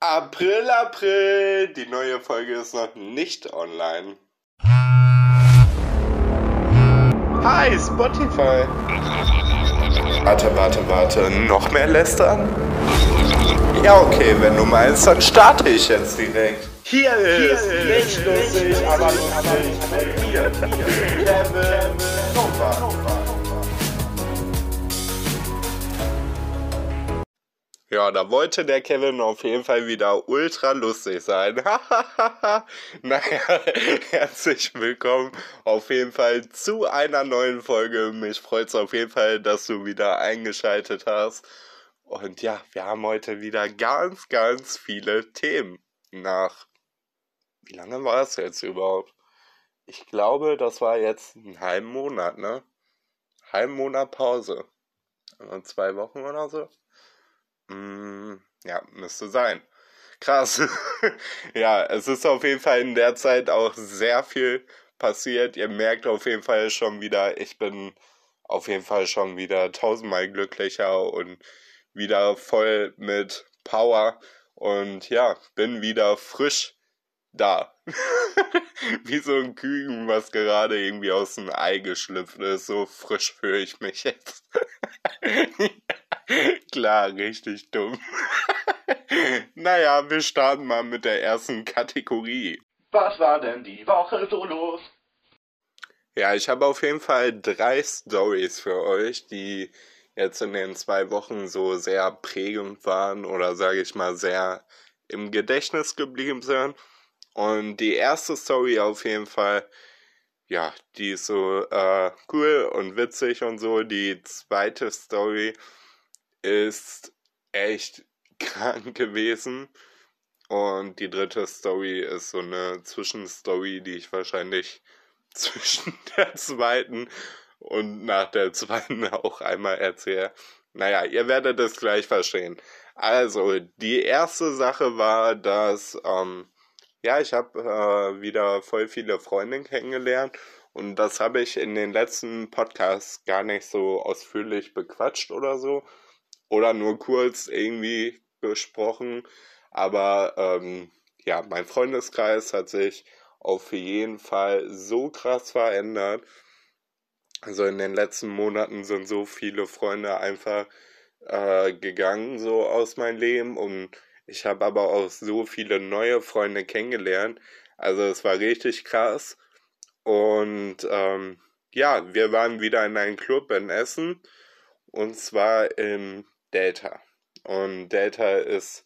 April, April, die neue Folge ist noch nicht online. Hi, Spotify. Warte, warte, warte, noch mehr lästern? Ja, okay, wenn du meinst, dann starte ich jetzt direkt. Hier ist, Hier ist nicht lustig, aber lustig mit mir, Kevin Nova. Ja, da wollte der Kevin auf jeden Fall wieder ultra lustig sein. naja, herzlich willkommen auf jeden Fall zu einer neuen Folge. Mich freut es auf jeden Fall, dass du wieder eingeschaltet hast. Und ja, wir haben heute wieder ganz, ganz viele Themen. Nach, wie lange war es jetzt überhaupt? Ich glaube, das war jetzt einen halben Monat, ne? Halben Monat Pause. Also zwei Wochen oder so. Mm, ja, müsste sein. Krass. ja, es ist auf jeden Fall in der Zeit auch sehr viel passiert. Ihr merkt auf jeden Fall schon wieder, ich bin auf jeden Fall schon wieder tausendmal glücklicher und wieder voll mit Power und ja, bin wieder frisch da. Wie so ein Küken, was gerade irgendwie aus dem Ei geschlüpft ist. So frisch fühle ich mich jetzt. Klar, richtig dumm. naja, wir starten mal mit der ersten Kategorie. Was war denn die Woche so los? Ja, ich habe auf jeden Fall drei Stories für euch, die jetzt in den zwei Wochen so sehr prägend waren oder sage ich mal sehr im Gedächtnis geblieben sind. Und die erste Story auf jeden Fall, ja, die ist so äh, cool und witzig und so. Die zweite Story ist echt krank gewesen. Und die dritte Story ist so eine Zwischenstory, die ich wahrscheinlich zwischen der zweiten und nach der zweiten auch einmal erzähle. Naja, ihr werdet es gleich verstehen. Also, die erste Sache war, dass, ähm, ja, ich habe äh, wieder voll viele Freunde kennengelernt und das habe ich in den letzten Podcasts gar nicht so ausführlich bequatscht oder so oder nur kurz irgendwie besprochen. Aber ähm, ja, mein Freundeskreis hat sich auf jeden Fall so krass verändert. Also in den letzten Monaten sind so viele Freunde einfach äh, gegangen, so aus meinem Leben. Und ich habe aber auch so viele neue Freunde kennengelernt. Also es war richtig krass. Und ähm, ja, wir waren wieder in einem Club in Essen. Und zwar im Delta. Und Delta ist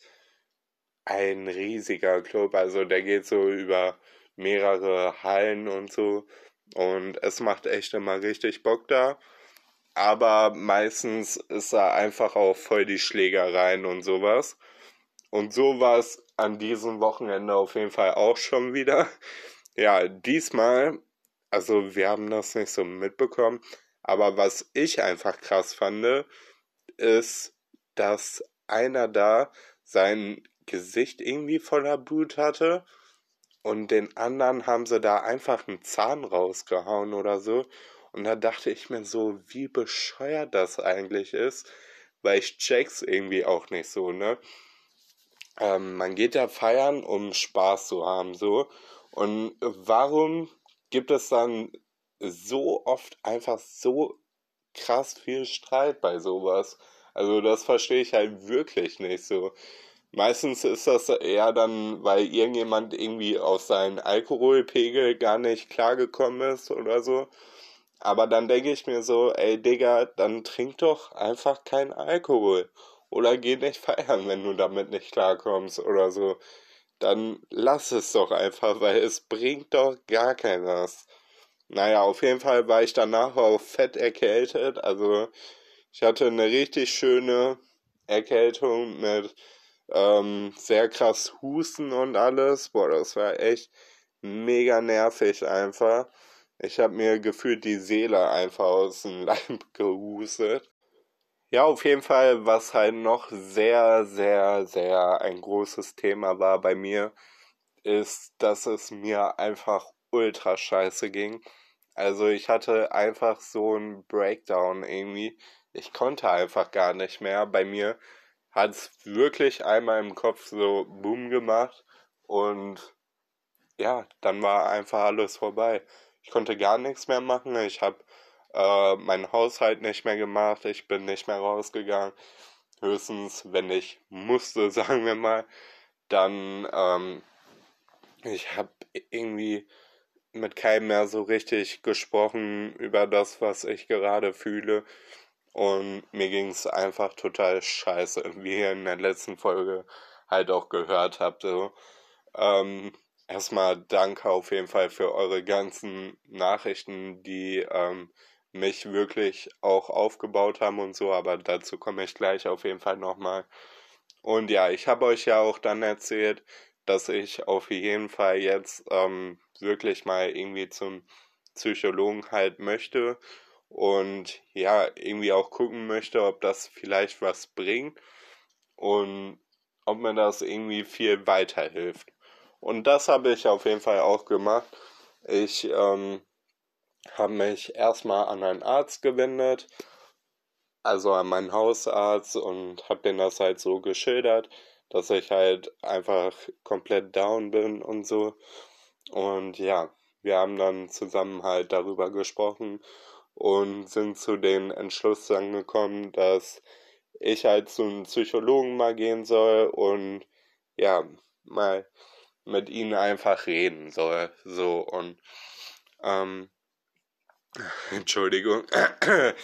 ein riesiger Club, also der geht so über mehrere Hallen und so. Und es macht echt immer richtig Bock da. Aber meistens ist da einfach auch voll die Schlägereien und sowas. Und so war es an diesem Wochenende auf jeden Fall auch schon wieder. Ja, diesmal, also wir haben das nicht so mitbekommen, aber was ich einfach krass fand, ist, dass einer da sein Gesicht irgendwie voller Blut hatte und den anderen haben sie da einfach einen Zahn rausgehauen oder so. Und da dachte ich mir so, wie bescheuert das eigentlich ist, weil ich check's irgendwie auch nicht so, ne? Ähm, man geht ja feiern, um Spaß zu haben, so. Und warum gibt es dann so oft einfach so krass viel Streit bei sowas. Also das verstehe ich halt wirklich nicht so. Meistens ist das eher dann, weil irgendjemand irgendwie aus seinem Alkoholpegel gar nicht klargekommen ist oder so. Aber dann denke ich mir so, ey Digga, dann trink doch einfach keinen Alkohol. Oder geh nicht feiern, wenn du damit nicht klarkommst oder so. Dann lass es doch einfach, weil es bringt doch gar keines. Naja, auf jeden Fall war ich danach auch fett erkältet. Also ich hatte eine richtig schöne Erkältung mit ähm, sehr krass Husten und alles. Boah, das war echt mega nervig einfach. Ich habe mir gefühlt die Seele einfach aus dem Leib gehustet. Ja, auf jeden Fall, was halt noch sehr, sehr, sehr ein großes Thema war bei mir, ist, dass es mir einfach ultra scheiße ging. Also ich hatte einfach so einen Breakdown irgendwie. Ich konnte einfach gar nicht mehr. Bei mir hat es wirklich einmal im Kopf so boom gemacht und ja, dann war einfach alles vorbei. Ich konnte gar nichts mehr machen. Ich habe äh, meinen Haushalt nicht mehr gemacht. Ich bin nicht mehr rausgegangen. Höchstens, wenn ich musste, sagen wir mal, dann ähm, ich habe irgendwie mit keinem mehr so richtig gesprochen über das, was ich gerade fühle. Und mir ging es einfach total scheiße, wie ihr in der letzten Folge halt auch gehört habt. So. Ähm, erstmal danke auf jeden Fall für eure ganzen Nachrichten, die ähm, mich wirklich auch aufgebaut haben und so, aber dazu komme ich gleich auf jeden Fall nochmal. Und ja, ich habe euch ja auch dann erzählt, dass ich auf jeden Fall jetzt ähm, wirklich mal irgendwie zum Psychologen halt möchte und ja, irgendwie auch gucken möchte, ob das vielleicht was bringt und ob mir das irgendwie viel weiterhilft. Und das habe ich auf jeden Fall auch gemacht. Ich ähm, habe mich erstmal an einen Arzt gewendet, also an meinen Hausarzt und habe den das halt so geschildert, dass ich halt einfach komplett down bin und so. Und ja, wir haben dann zusammen halt darüber gesprochen und sind zu den Entschluss gekommen, dass ich halt zum Psychologen mal gehen soll und ja, mal mit ihnen einfach reden soll. So und ähm, Entschuldigung,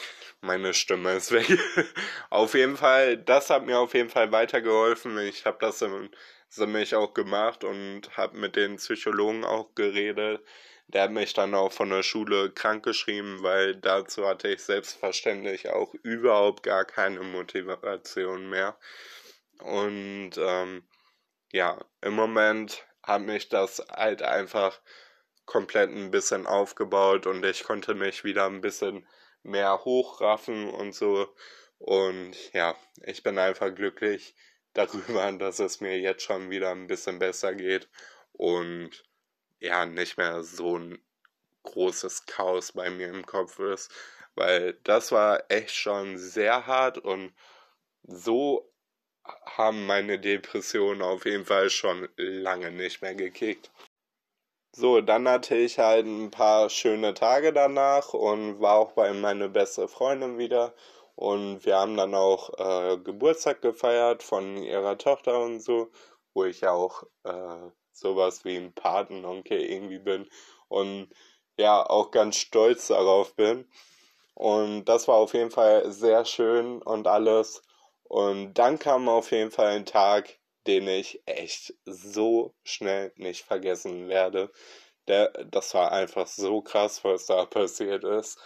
meine Stimme ist weg. auf jeden Fall, das hat mir auf jeden Fall weitergeholfen. Ich habe das im mich auch gemacht und habe mit den Psychologen auch geredet. Der hat mich dann auch von der Schule krankgeschrieben, weil dazu hatte ich selbstverständlich auch überhaupt gar keine Motivation mehr. Und ähm, ja, im Moment hat mich das halt einfach komplett ein bisschen aufgebaut und ich konnte mich wieder ein bisschen mehr hochraffen und so. Und ja, ich bin einfach glücklich darüber, dass es mir jetzt schon wieder ein bisschen besser geht und ja, nicht mehr so ein großes Chaos bei mir im Kopf ist, weil das war echt schon sehr hart und so haben meine Depressionen auf jeden Fall schon lange nicht mehr gekickt. So, dann hatte ich halt ein paar schöne Tage danach und war auch bei meiner beste Freundin wieder und wir haben dann auch äh, Geburtstag gefeiert von ihrer Tochter und so, wo ich ja auch äh, sowas wie ein Patenonkel irgendwie bin und ja auch ganz stolz darauf bin. Und das war auf jeden Fall sehr schön und alles. Und dann kam auf jeden Fall ein Tag, den ich echt so schnell nicht vergessen werde. Der, das war einfach so krass, was da passiert ist.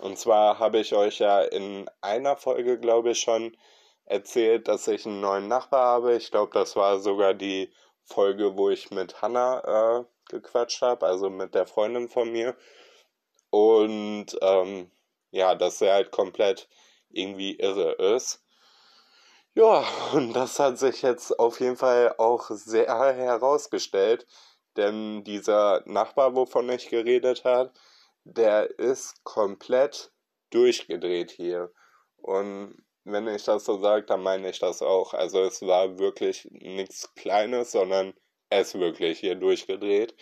Und zwar habe ich euch ja in einer Folge, glaube ich, schon erzählt, dass ich einen neuen Nachbar habe. Ich glaube, das war sogar die Folge, wo ich mit Hannah äh, gequatscht habe, also mit der Freundin von mir. Und ähm, ja, dass er halt komplett irgendwie irre ist. Ja, und das hat sich jetzt auf jeden Fall auch sehr herausgestellt, denn dieser Nachbar, wovon ich geredet habe, der ist komplett durchgedreht hier. Und wenn ich das so sage, dann meine ich das auch. Also es war wirklich nichts Kleines, sondern er ist wirklich hier durchgedreht.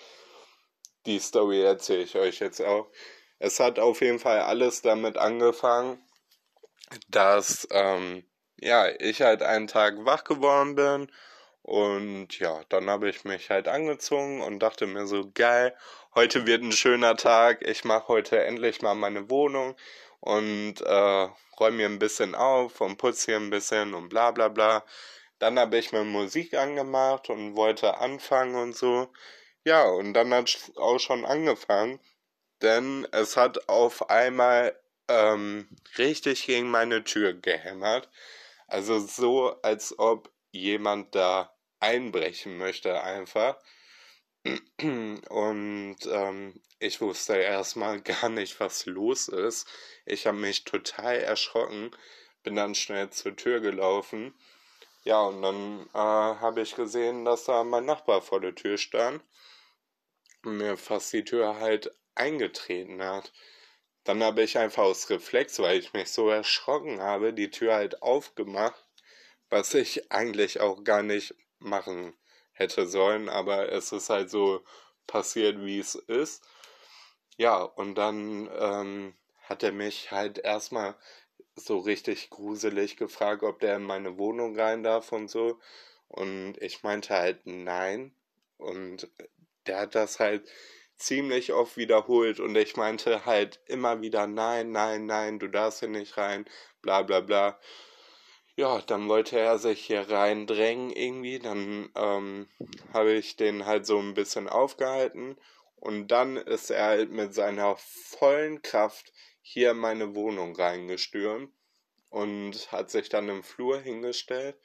Die Story erzähle ich euch jetzt auch. Es hat auf jeden Fall alles damit angefangen, dass ähm, ja ich halt einen Tag wach geworden bin und ja, dann habe ich mich halt angezogen und dachte mir so, geil, heute wird ein schöner Tag, ich mache heute endlich mal meine Wohnung und äh, räume mir ein bisschen auf und putze hier ein bisschen und bla bla bla. Dann habe ich mir Musik angemacht und wollte anfangen und so. Ja, und dann hat es auch schon angefangen, denn es hat auf einmal ähm, richtig gegen meine Tür gehämmert. Also so, als ob jemand da einbrechen möchte einfach. Und ähm, ich wusste erstmal gar nicht, was los ist. Ich habe mich total erschrocken, bin dann schnell zur Tür gelaufen. Ja, und dann äh, habe ich gesehen, dass da mein Nachbar vor der Tür stand und mir fast die Tür halt eingetreten hat. Dann habe ich einfach aus Reflex, weil ich mich so erschrocken habe, die Tür halt aufgemacht was ich eigentlich auch gar nicht machen hätte sollen, aber es ist halt so passiert, wie es ist. Ja, und dann ähm, hat er mich halt erstmal so richtig gruselig gefragt, ob der in meine Wohnung rein darf und so. Und ich meinte halt nein. Und der hat das halt ziemlich oft wiederholt und ich meinte halt immer wieder nein, nein, nein, du darfst hier nicht rein, bla bla bla. Ja, dann wollte er sich hier reindrängen irgendwie, dann ähm, habe ich den halt so ein bisschen aufgehalten und dann ist er halt mit seiner vollen Kraft hier in meine Wohnung reingestürmt und hat sich dann im Flur hingestellt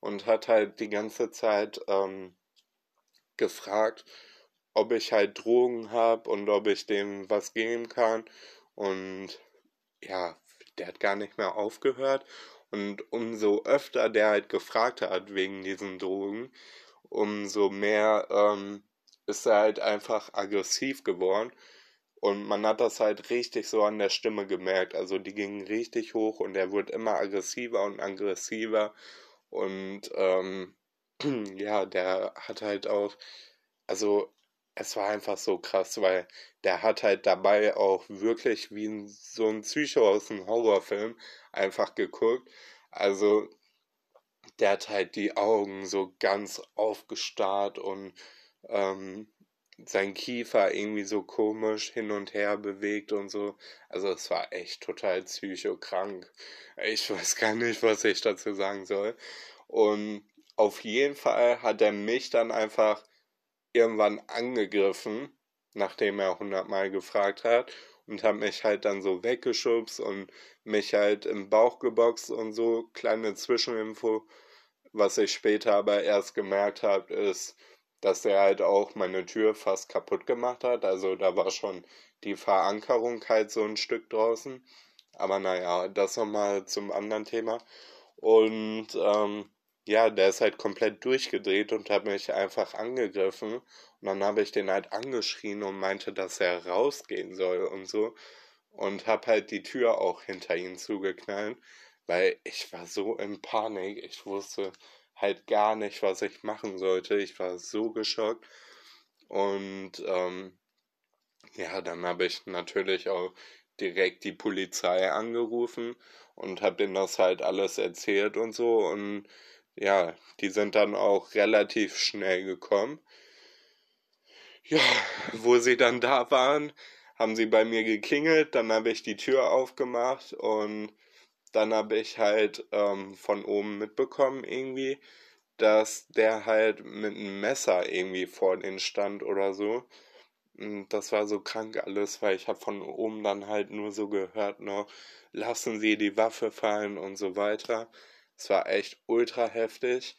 und hat halt die ganze Zeit ähm, gefragt, ob ich halt Drogen habe und ob ich dem was geben kann. Und ja, der hat gar nicht mehr aufgehört. Und umso öfter der halt gefragt hat wegen diesen Drogen, umso mehr ähm, ist er halt einfach aggressiv geworden. Und man hat das halt richtig so an der Stimme gemerkt. Also die gingen richtig hoch und er wurde immer aggressiver und aggressiver. Und ähm, ja, der hat halt auch, also es war einfach so krass, weil der hat halt dabei auch wirklich wie so ein Psycho aus einem Horrorfilm einfach geguckt. Also der hat halt die Augen so ganz aufgestarrt und ähm, sein Kiefer irgendwie so komisch hin und her bewegt und so. Also es war echt total psychokrank. Ich weiß gar nicht, was ich dazu sagen soll. Und auf jeden Fall hat er mich dann einfach irgendwann angegriffen, nachdem er hundertmal gefragt hat und hat mich halt dann so weggeschubst und mich halt im Bauch geboxt und so. Kleine Zwischeninfo. Was ich später aber erst gemerkt habe, ist, dass er halt auch meine Tür fast kaputt gemacht hat. Also da war schon die Verankerung halt so ein Stück draußen. Aber naja, das nochmal zum anderen Thema. Und ähm, ja, der ist halt komplett durchgedreht und hat mich einfach angegriffen. Und dann habe ich den halt angeschrien und meinte, dass er rausgehen soll und so. Und habe halt die Tür auch hinter ihn zugeknallt, weil ich war so in Panik. Ich wusste halt gar nicht, was ich machen sollte. Ich war so geschockt. Und ähm, ja, dann habe ich natürlich auch direkt die Polizei angerufen und habe denen das halt alles erzählt und so. Und ja, die sind dann auch relativ schnell gekommen. Ja, wo sie dann da waren, haben sie bei mir geklingelt, dann habe ich die Tür aufgemacht und dann habe ich halt ähm, von oben mitbekommen irgendwie, dass der halt mit einem Messer irgendwie vor denen stand oder so. Und das war so krank alles, weil ich habe von oben dann halt nur so gehört, noch lassen Sie die Waffe fallen und so weiter. Es war echt ultra heftig.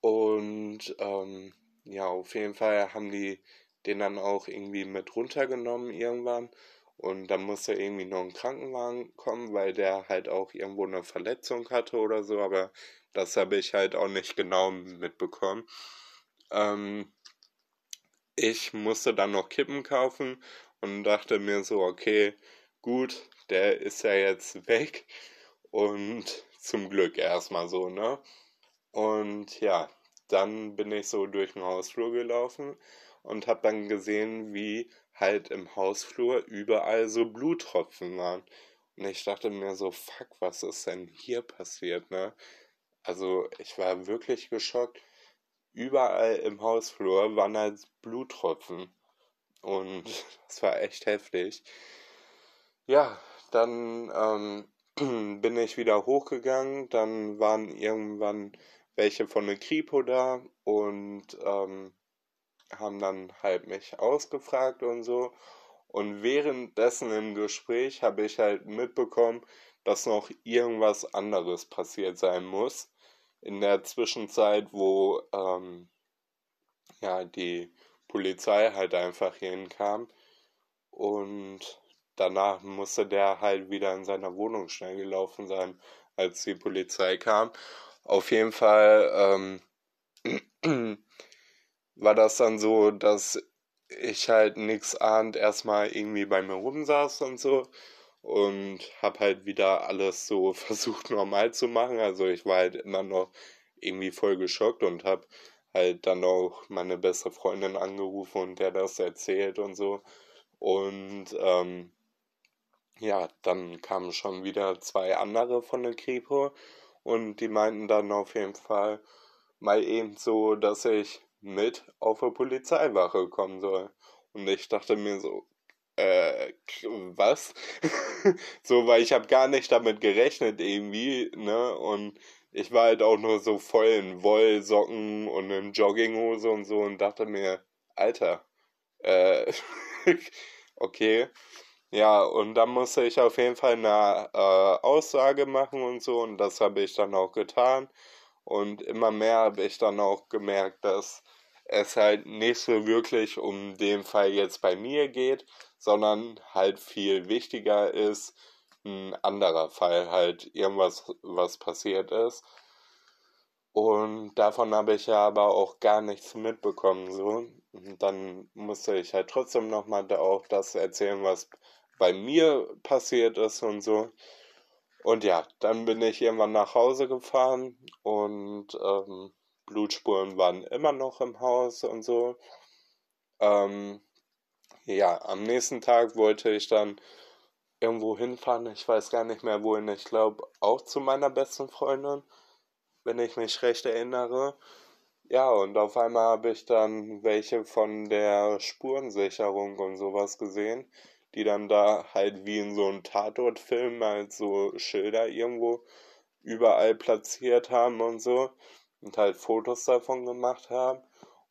Und ähm, ja, auf jeden Fall haben die den dann auch irgendwie mit runtergenommen irgendwann. Und dann musste irgendwie noch ein Krankenwagen kommen, weil der halt auch irgendwo eine Verletzung hatte oder so. Aber das habe ich halt auch nicht genau mitbekommen. Ähm, ich musste dann noch Kippen kaufen und dachte mir so, okay, gut, der ist ja jetzt weg. Und zum Glück erstmal so, ne? Und ja, dann bin ich so durch den Hausflur gelaufen und habe dann gesehen, wie halt im Hausflur überall so Bluttropfen waren. Und ich dachte mir so, fuck, was ist denn hier passiert, ne? Also ich war wirklich geschockt. Überall im Hausflur waren halt Bluttropfen. Und das war echt heftig. Ja, dann ähm, bin ich wieder hochgegangen, dann waren irgendwann welche von der Kripo da und ähm, haben dann halt mich ausgefragt und so. Und währenddessen im Gespräch habe ich halt mitbekommen, dass noch irgendwas anderes passiert sein muss. In der Zwischenzeit, wo ähm, ja die Polizei halt einfach hinkam. Und danach musste der halt wieder in seiner Wohnung schnell gelaufen sein, als die Polizei kam. Auf jeden Fall ähm, war das dann so, dass ich halt nix ahnt erstmal irgendwie bei mir rumsaß und so. und habe halt wieder alles so versucht normal zu machen. Also ich war halt immer noch irgendwie voll geschockt und habe halt dann auch meine beste Freundin angerufen und der das erzählt und so. Und ähm, ja, dann kamen schon wieder zwei andere von der Kripo und die meinten dann auf jeden Fall mal eben so, dass ich mit auf eine Polizeiwache kommen soll. Und ich dachte mir so, äh, was? so, weil ich habe gar nicht damit gerechnet irgendwie, ne? Und ich war halt auch nur so voll in Wollsocken und in Jogginghose und so und dachte mir, Alter, äh, okay. Ja, und dann musste ich auf jeden Fall eine äh, Aussage machen und so und das habe ich dann auch getan. Und immer mehr habe ich dann auch gemerkt, dass es halt nicht so wirklich um den Fall jetzt bei mir geht, sondern halt viel wichtiger ist ein anderer Fall, halt irgendwas, was passiert ist. Und davon habe ich ja aber auch gar nichts mitbekommen, so. Und dann musste ich halt trotzdem nochmal auch das erzählen, was bei mir passiert ist und so. Und ja, dann bin ich irgendwann nach Hause gefahren und ähm, Blutspuren waren immer noch im Haus und so. Ähm, ja, am nächsten Tag wollte ich dann irgendwo hinfahren. Ich weiß gar nicht mehr wohin. Ich glaube auch zu meiner besten Freundin, wenn ich mich recht erinnere. Ja, und auf einmal habe ich dann welche von der Spurensicherung und sowas gesehen die dann da halt wie in so einem Tatortfilm halt so Schilder irgendwo überall platziert haben und so und halt Fotos davon gemacht haben.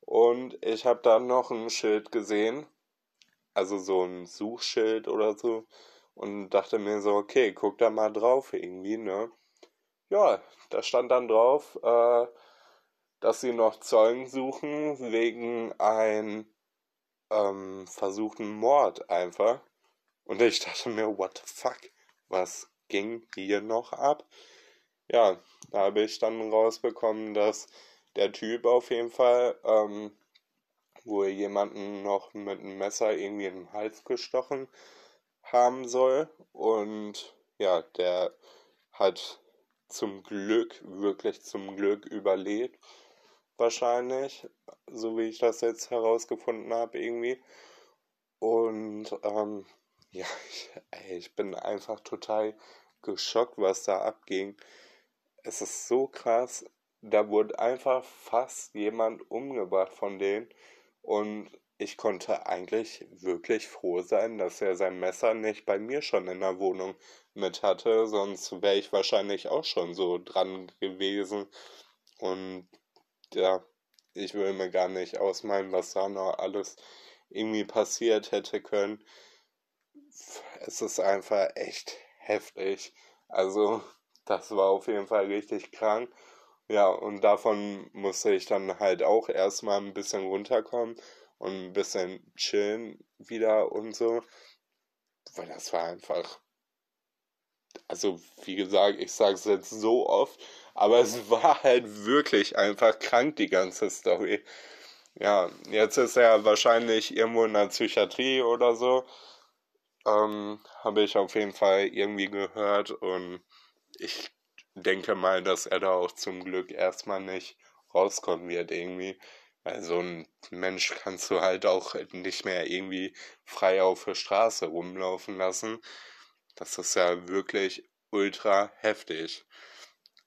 Und ich habe dann noch ein Schild gesehen, also so ein Suchschild oder so, und dachte mir so, okay, guck da mal drauf irgendwie, ne? Ja, da stand dann drauf, äh, dass sie noch Zeugen suchen wegen ein ähm, versuchten Mord einfach. Und ich dachte mir, what the fuck? Was ging hier noch ab? Ja, da habe ich dann rausbekommen, dass der Typ auf jeden Fall ähm, wohl jemanden noch mit einem Messer irgendwie in den Hals gestochen haben soll. Und ja, der hat zum Glück, wirklich zum Glück überlebt. Wahrscheinlich, so wie ich das jetzt herausgefunden habe, irgendwie. Und ähm, ja, ich, ey, ich bin einfach total geschockt, was da abging. Es ist so krass. Da wurde einfach fast jemand umgebracht von denen. Und ich konnte eigentlich wirklich froh sein, dass er sein Messer nicht bei mir schon in der Wohnung mit hatte. Sonst wäre ich wahrscheinlich auch schon so dran gewesen. Und ja, ich will mir gar nicht ausmalen, was da noch alles irgendwie passiert hätte können es ist einfach echt heftig. Also, das war auf jeden Fall richtig krank. Ja, und davon musste ich dann halt auch erstmal ein bisschen runterkommen und ein bisschen chillen wieder und so. Weil das war einfach. Also, wie gesagt, ich sage es jetzt so oft, aber es war halt wirklich einfach krank, die ganze Story. Ja, jetzt ist er wahrscheinlich irgendwo in der Psychiatrie oder so ähm, habe ich auf jeden Fall irgendwie gehört und ich denke mal, dass er da auch zum Glück erstmal nicht rauskommen wird irgendwie. Weil so ein Mensch kannst du halt auch nicht mehr irgendwie frei auf der Straße rumlaufen lassen. Das ist ja wirklich ultra heftig.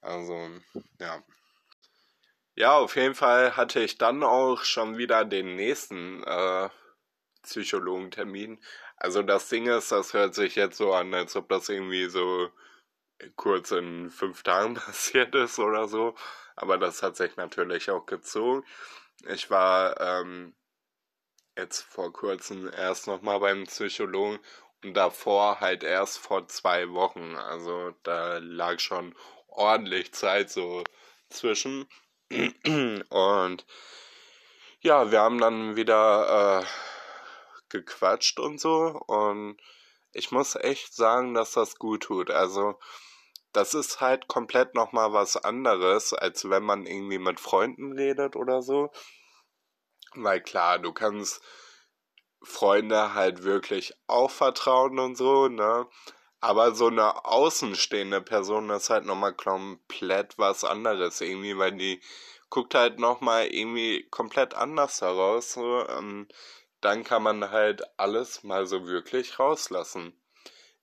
Also, ja. Ja, auf jeden Fall hatte ich dann auch schon wieder den nächsten äh, Psychologentermin. Also das Ding ist, das hört sich jetzt so an, als ob das irgendwie so kurz in fünf Tagen passiert ist oder so. Aber das hat sich natürlich auch gezogen. Ich war ähm, jetzt vor kurzem erst nochmal beim Psychologen und davor halt erst vor zwei Wochen. Also da lag schon ordentlich Zeit so zwischen. Und ja, wir haben dann wieder äh, gequatscht und so. Und ich muss echt sagen, dass das gut tut. Also, das ist halt komplett nochmal was anderes, als wenn man irgendwie mit Freunden redet oder so. Weil klar, du kannst Freunde halt wirklich auch vertrauen und so, ne? Aber so eine außenstehende Person ist halt nochmal komplett was anderes irgendwie, weil die guckt halt nochmal irgendwie komplett anders heraus. So. Und dann kann man halt alles mal so wirklich rauslassen.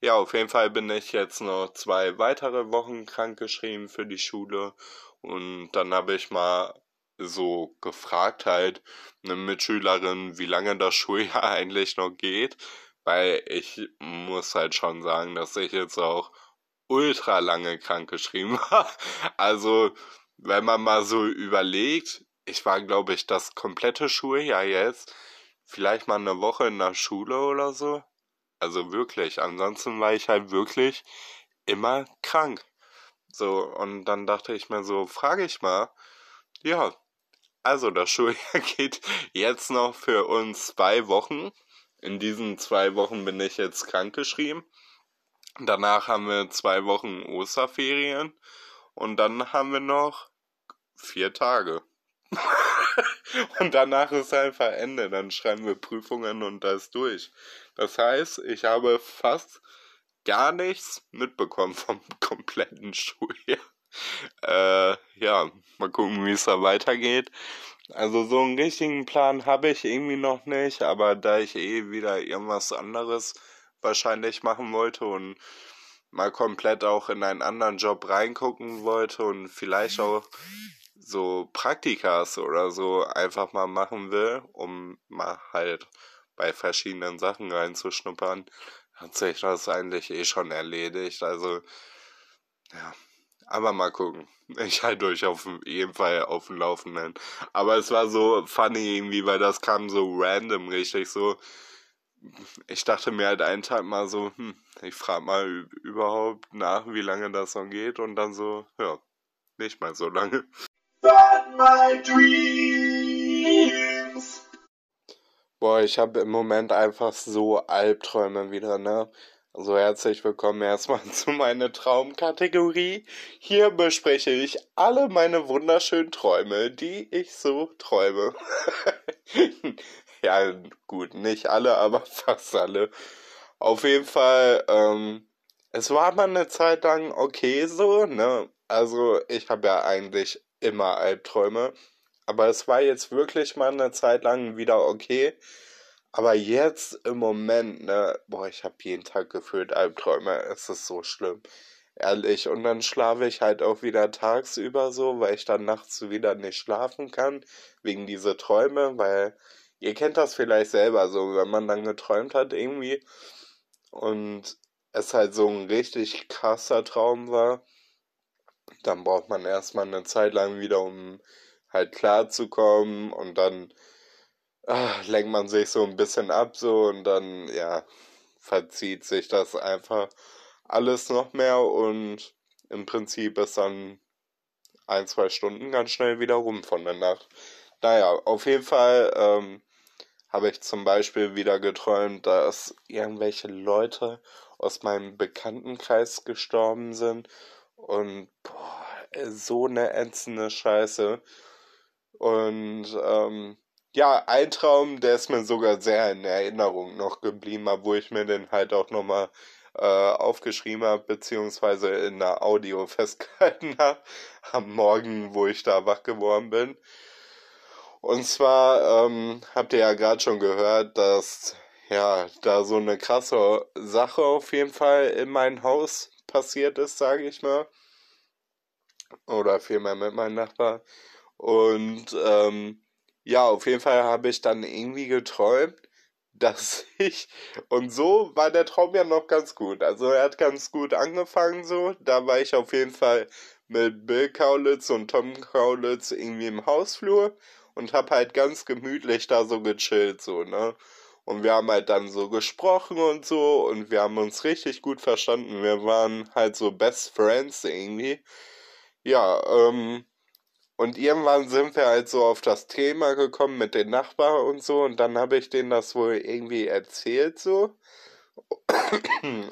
Ja, auf jeden Fall bin ich jetzt noch zwei weitere Wochen krankgeschrieben für die Schule. Und dann habe ich mal so gefragt halt eine Mitschülerin, wie lange das Schuljahr eigentlich noch geht, weil ich muss halt schon sagen, dass ich jetzt auch ultra lange krank geschrieben war. Also, wenn man mal so überlegt, ich war, glaube ich, das komplette Schuljahr jetzt, vielleicht mal eine Woche in der Schule oder so. Also wirklich, ansonsten war ich halt wirklich immer krank. So, und dann dachte ich mir so, frage ich mal, ja, also das Schuljahr geht jetzt noch für uns zwei Wochen. In diesen zwei Wochen bin ich jetzt krankgeschrieben. Danach haben wir zwei Wochen Osterferien und dann haben wir noch vier Tage. und danach ist einfach Ende. Dann schreiben wir Prüfungen und das ist durch. Das heißt, ich habe fast gar nichts mitbekommen vom kompletten Schuljahr. Äh, ja, mal gucken, wie es da weitergeht. Also so einen richtigen Plan habe ich irgendwie noch nicht, aber da ich eh wieder irgendwas anderes wahrscheinlich machen wollte und mal komplett auch in einen anderen Job reingucken wollte und vielleicht auch so Praktikas oder so einfach mal machen will, um mal halt bei verschiedenen Sachen reinzuschnuppern, hat sich das eigentlich eh schon erledigt. Also, ja, aber mal gucken. Ich halte euch auf jeden Fall auf dem Laufenden. Aber es war so funny irgendwie, weil das kam so random richtig so. Ich dachte mir halt einen Tag mal so, hm, ich frage mal überhaupt nach, wie lange das noch geht und dann so, ja, nicht mal so lange. But my dreams. Boah, ich habe im Moment einfach so Albträume wieder, ne? Also herzlich willkommen erstmal zu meiner Traumkategorie. Hier bespreche ich alle meine wunderschönen Träume, die ich so träume. ja, gut, nicht alle, aber fast alle. Auf jeden Fall, ähm, es war mal eine Zeit lang okay so, ne? Also ich habe ja eigentlich immer Albträume. Aber es war jetzt wirklich mal eine Zeit lang wieder okay. Aber jetzt im Moment, ne, boah, ich habe jeden Tag gefühlt Albträume. Es ist so schlimm. Ehrlich. Und dann schlafe ich halt auch wieder tagsüber so, weil ich dann nachts wieder nicht schlafen kann. Wegen dieser Träume, weil ihr kennt das vielleicht selber so, wenn man dann geträumt hat irgendwie. Und es halt so ein richtig krasser Traum war. Dann braucht man erstmal eine Zeit lang wieder, um halt klarzukommen und dann ach, lenkt man sich so ein bisschen ab so und dann, ja, verzieht sich das einfach alles noch mehr und im Prinzip ist dann ein, zwei Stunden ganz schnell wieder rum von der Nacht. Naja, auf jeden Fall ähm, habe ich zum Beispiel wieder geträumt, dass irgendwelche Leute aus meinem Bekanntenkreis gestorben sind und boah, so eine ätzende Scheiße. Und ähm, ja, ein Traum, der ist mir sogar sehr in Erinnerung noch geblieben, wo ich mir den halt auch nochmal äh, aufgeschrieben habe, beziehungsweise in der Audio festgehalten habe, am Morgen, wo ich da wach geworden bin. Und zwar ähm, habt ihr ja gerade schon gehört, dass ja da so eine krasse Sache auf jeden Fall in mein Haus passiert ist, sage ich mal. Oder vielmehr mit meinem Nachbar. Und ähm, ja, auf jeden Fall habe ich dann irgendwie geträumt, dass ich. Und so war der Traum ja noch ganz gut. Also er hat ganz gut angefangen so. Da war ich auf jeden Fall mit Bill Kaulitz und Tom Kaulitz irgendwie im Hausflur und hab halt ganz gemütlich da so gechillt, so, ne? Und wir haben halt dann so gesprochen und so und wir haben uns richtig gut verstanden. Wir waren halt so Best Friends irgendwie. Ja, ähm, und irgendwann sind wir halt so auf das Thema gekommen mit den Nachbarn und so. Und dann habe ich denen das wohl irgendwie erzählt so.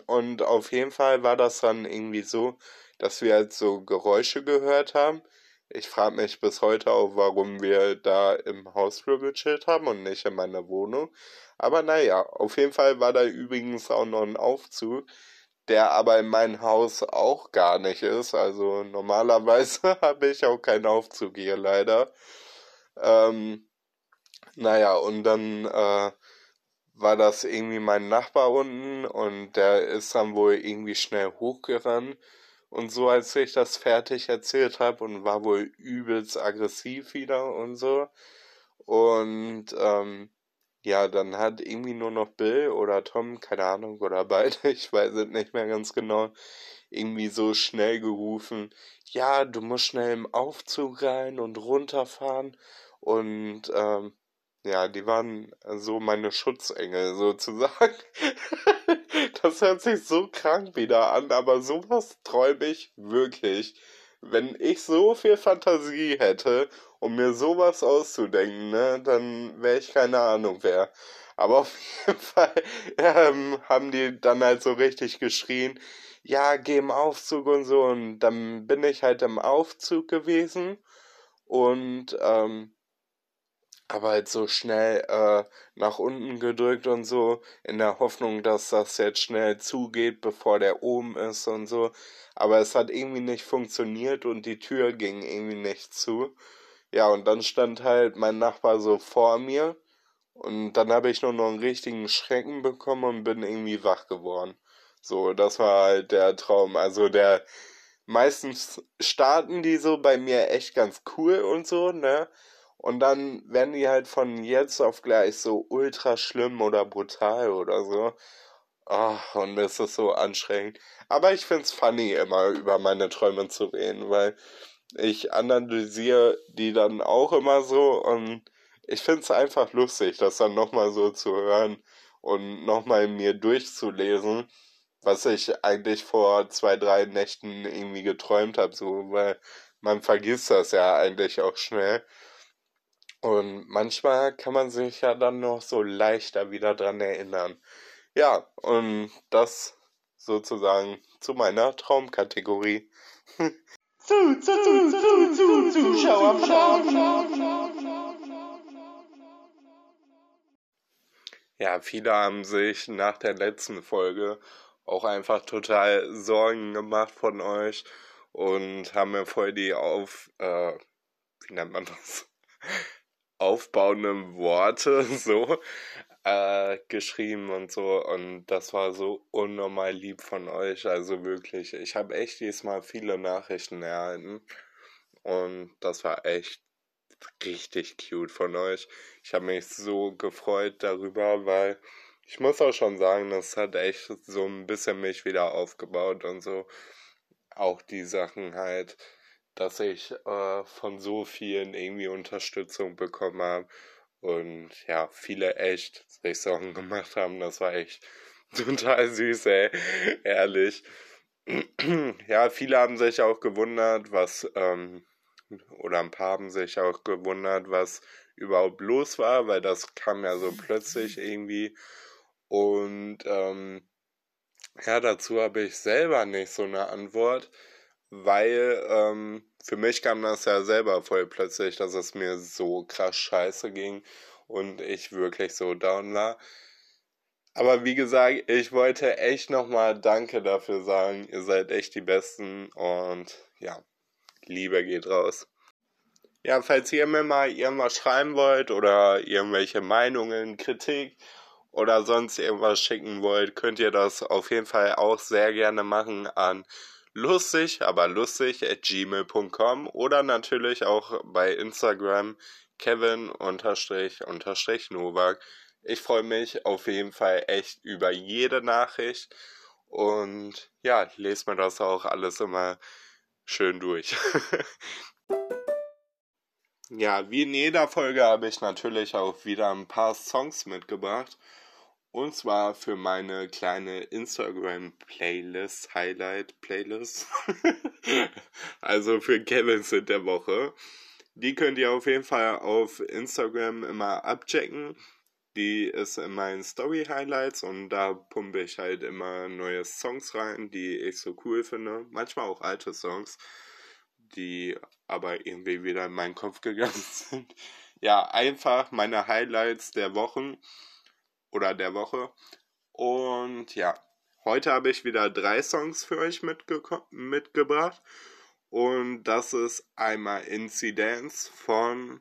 Und auf jeden Fall war das dann irgendwie so, dass wir halt so Geräusche gehört haben. Ich frage mich bis heute auch, warum wir da im Hausflur gechillt haben und nicht in meiner Wohnung. Aber naja, auf jeden Fall war da übrigens auch noch ein Aufzug, der aber in meinem Haus auch gar nicht ist. Also normalerweise habe ich auch keinen Aufzug hier leider. Ähm, naja, und dann äh, war das irgendwie mein Nachbar unten und der ist dann wohl irgendwie schnell hochgerannt und so, als ich das fertig erzählt habe und war wohl übelst aggressiv wieder und so. Und ähm, ja, dann hat irgendwie nur noch Bill oder Tom, keine Ahnung, oder beide, ich weiß es nicht mehr ganz genau, irgendwie so schnell gerufen, ja, du musst schnell im Aufzug rein und runterfahren. Und ähm, ja, die waren so meine Schutzengel sozusagen. das hört sich so krank wieder an, aber sowas träume ich wirklich. Wenn ich so viel Fantasie hätte, um mir sowas auszudenken, ne, dann wäre ich keine Ahnung wer. Aber auf jeden Fall ähm, haben die dann halt so richtig geschrien, ja, geh im Aufzug und so. Und dann bin ich halt im Aufzug gewesen und ähm, aber halt so schnell äh, nach unten gedrückt und so, in der Hoffnung, dass das jetzt schnell zugeht, bevor der oben ist und so. Aber es hat irgendwie nicht funktioniert und die Tür ging irgendwie nicht zu. Ja, und dann stand halt mein Nachbar so vor mir und dann habe ich nur noch einen richtigen Schrecken bekommen und bin irgendwie wach geworden. So, das war halt der Traum. Also der meistens starten die so bei mir echt ganz cool und so, ne? Und dann werden die halt von jetzt auf gleich so ultra schlimm oder brutal oder so. Ach, und das ist so anstrengend. Aber ich find's funny, immer über meine Träume zu reden, weil ich analysiere die dann auch immer so und ich find's einfach lustig, das dann nochmal so zu hören und nochmal mir durchzulesen, was ich eigentlich vor zwei, drei Nächten irgendwie geträumt habe, so, weil man vergisst das ja eigentlich auch schnell. Und manchmal kann man sich ja dann noch so leichter wieder dran erinnern. Ja, und das sozusagen zu meiner Traumkategorie. zu, zu, zu, zu, zu, Zuschauer, Ja, viele haben sich nach der letzten Folge auch einfach total Sorgen gemacht von euch und haben mir voll die auf, äh, wie nennt man das? Aufbauenden Worte so äh, geschrieben und so. Und das war so unnormal lieb von euch. Also wirklich, ich habe echt diesmal viele Nachrichten erhalten. Und das war echt richtig cute von euch. Ich habe mich so gefreut darüber, weil ich muss auch schon sagen, das hat echt so ein bisschen mich wieder aufgebaut und so. Auch die Sachen halt dass ich äh, von so vielen irgendwie Unterstützung bekommen habe und ja, viele echt sich Sorgen gemacht haben. Das war echt total süß, ey, ehrlich. ja, viele haben sich auch gewundert, was, ähm, oder ein paar haben sich auch gewundert, was überhaupt los war, weil das kam ja so plötzlich irgendwie. Und ähm, ja, dazu habe ich selber nicht so eine Antwort weil ähm, für mich kam das ja selber voll plötzlich, dass es mir so krass scheiße ging und ich wirklich so down war. Aber wie gesagt, ich wollte echt nochmal Danke dafür sagen. Ihr seid echt die Besten und ja, Liebe geht raus. Ja, falls ihr mir mal irgendwas schreiben wollt oder irgendwelche Meinungen, Kritik oder sonst irgendwas schicken wollt, könnt ihr das auf jeden Fall auch sehr gerne machen an lustig, aber lustig at gmail.com oder natürlich auch bei Instagram Kevin unterstrich unterstrich Novak. Ich freue mich auf jeden Fall echt über jede Nachricht und ja, lese mir das auch alles immer schön durch. ja, wie in jeder Folge habe ich natürlich auch wieder ein paar Songs mitgebracht. Und zwar für meine kleine Instagram-Playlist, Highlight-Playlist. also für Kevins in der Woche. Die könnt ihr auf jeden Fall auf Instagram immer abchecken. Die ist in meinen Story-Highlights und da pumpe ich halt immer neue Songs rein, die ich so cool finde. Manchmal auch alte Songs, die aber irgendwie wieder in meinen Kopf gegangen sind. Ja, einfach meine Highlights der Wochen oder der Woche. Und ja, Heute habe ich wieder drei Songs für euch mitgebracht. Und das ist einmal Incidents von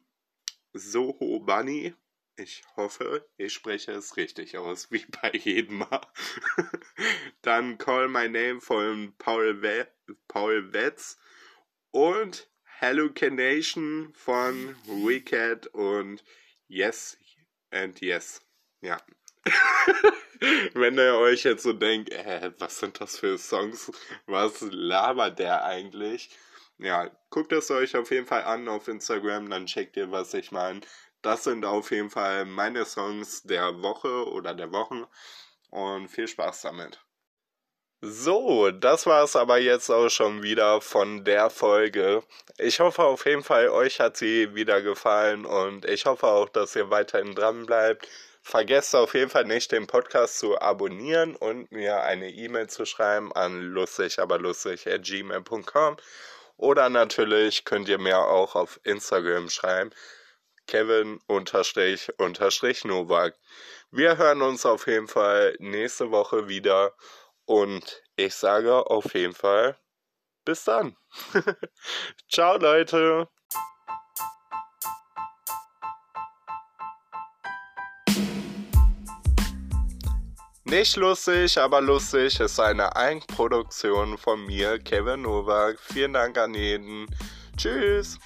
Soho Bunny. Ich hoffe, ich spreche es richtig aus, wie bei jedem Mal. Dann Call My Name von Paul, We Paul Wetz. Und Hallucination von Wicked und Yes and Yes. Ja. Wenn ihr euch jetzt so denkt, äh, was sind das für Songs? Was labert der eigentlich? Ja, guckt es euch auf jeden Fall an auf Instagram, dann checkt ihr, was ich meine. Das sind auf jeden Fall meine Songs der Woche oder der Wochen und viel Spaß damit. So, das war es aber jetzt auch schon wieder von der Folge. Ich hoffe auf jeden Fall, euch hat sie wieder gefallen und ich hoffe auch, dass ihr weiterhin dran bleibt. Vergesst auf jeden Fall nicht, den Podcast zu abonnieren und mir eine E-Mail zu schreiben an lustig, aber lustig at gmail.com. Oder natürlich könnt ihr mir auch auf Instagram schreiben. Kevin unterstrich unterstrich Novak. Wir hören uns auf jeden Fall nächste Woche wieder und ich sage auf jeden Fall bis dann. Ciao Leute. Nicht lustig, aber lustig ist eine Eigenproduktion von mir, Kevin Novak. Vielen Dank an jeden. Tschüss.